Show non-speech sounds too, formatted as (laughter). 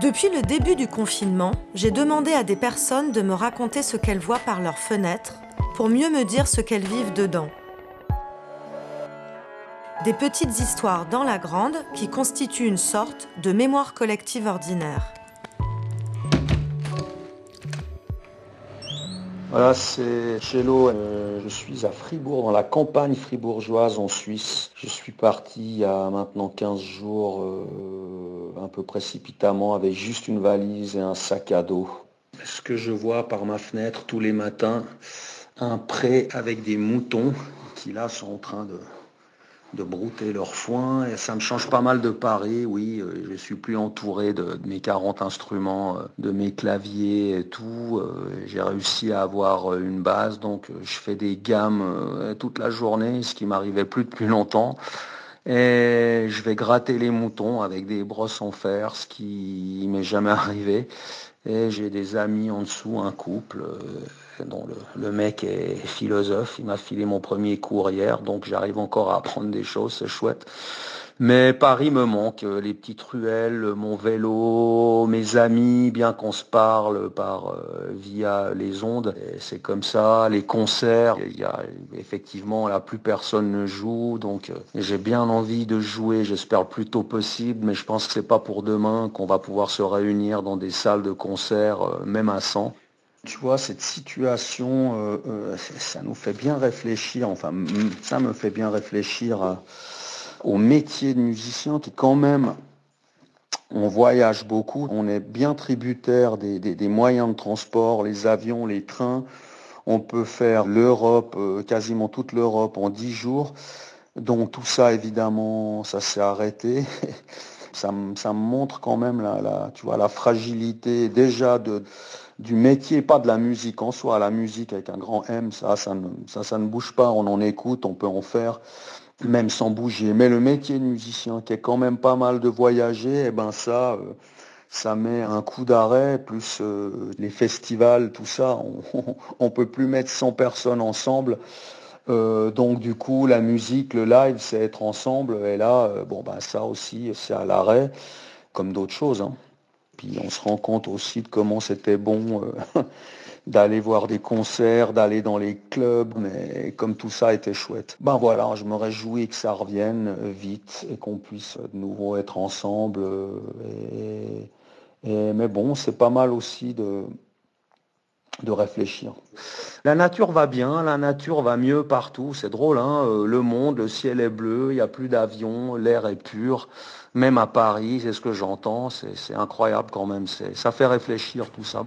Depuis le début du confinement, j'ai demandé à des personnes de me raconter ce qu'elles voient par leurs fenêtres pour mieux me dire ce qu'elles vivent dedans. Des petites histoires dans la grande qui constituent une sorte de mémoire collective ordinaire. Voilà, c'est Chello. Euh, je suis à Fribourg, dans la campagne fribourgeoise en Suisse. Je suis parti il y a maintenant 15 jours, euh, un peu précipitamment, avec juste une valise et un sac à dos. Ce que je vois par ma fenêtre tous les matins, un pré avec des moutons qui là sont en train de, brouter leur foin et ça me change pas mal de Paris, oui, euh, je suis plus entouré de, mes 40 instruments, euh, de mes claviers et tout, euh, j'ai réussi à avoir une base, donc je fais des gammes toute la journée, ce qui m'arrivait plus depuis longtemps. Et je vais gratter les moutons avec des brosses en fer, ce qui m'est jamais arrivé. Et j'ai des amis en dessous, un couple dont le, mec est philosophe. Il m'a filé mon premier cours hier, donc j'arrive encore à apprendre des choses, c'est chouette. Mais Paris me manque, les petites ruelles, mon vélo, mes amis, bien qu'on se parle par euh, via les ondes, c'est comme ça, les concerts, il y a effectivement là plus personne ne joue, donc euh, j'ai bien envie de jouer, j'espère le plus tôt possible, mais je pense que c'est pas pour demain qu'on va pouvoir se réunir dans des salles de concert, euh, même à 100. Tu vois, cette situation, euh, euh, ça nous fait bien réfléchir, enfin, ça me fait bien réfléchir au métier de musicien qui quand même, on voyage beaucoup, on est bien tributaire des, moyens de transport, les avions, les trains. On peut faire l'Europe, quasiment toute l'Europe en dix jours. Donc tout ça, évidemment, ça s'est arrêté. (laughs) ça, me montre quand même la, tu vois, la fragilité déjà du métier, pas de la musique en soi. La musique avec un grand M, ça, ça ne, ça, ça ne bouge pas. On en écoute, on peut en faire, même sans bouger. Mais le métier de musicien, qui est quand même pas mal de voyager, eh ben ça, euh, ça met un coup d'arrêt, plus euh, les festivals, tout ça. On, (laughs) ne peut plus mettre 100 personnes ensemble. Euh, donc du coup, la musique, le live, c'est être ensemble. Et là, bon, ben ça aussi, c'est à l'arrêt, comme d'autres choses. Hein. Puis on se rend compte aussi de comment c'était bon euh, (laughs) d'aller voir des concerts, d'aller dans les clubs, mais comme tout ça était chouette. Ben voilà, je me réjouis que ça revienne euh, vite et qu'on puisse de nouveau être ensemble. Euh, mais bon, c'est pas mal aussi de, de réfléchir. La nature va bien, la nature va mieux partout, c'est drôle, hein le monde, le ciel est bleu, il n'y a plus d'avions, l'air est pur même à Paris, c'est ce que j'entends, c'est incroyable quand même, ça fait réfléchir tout ça.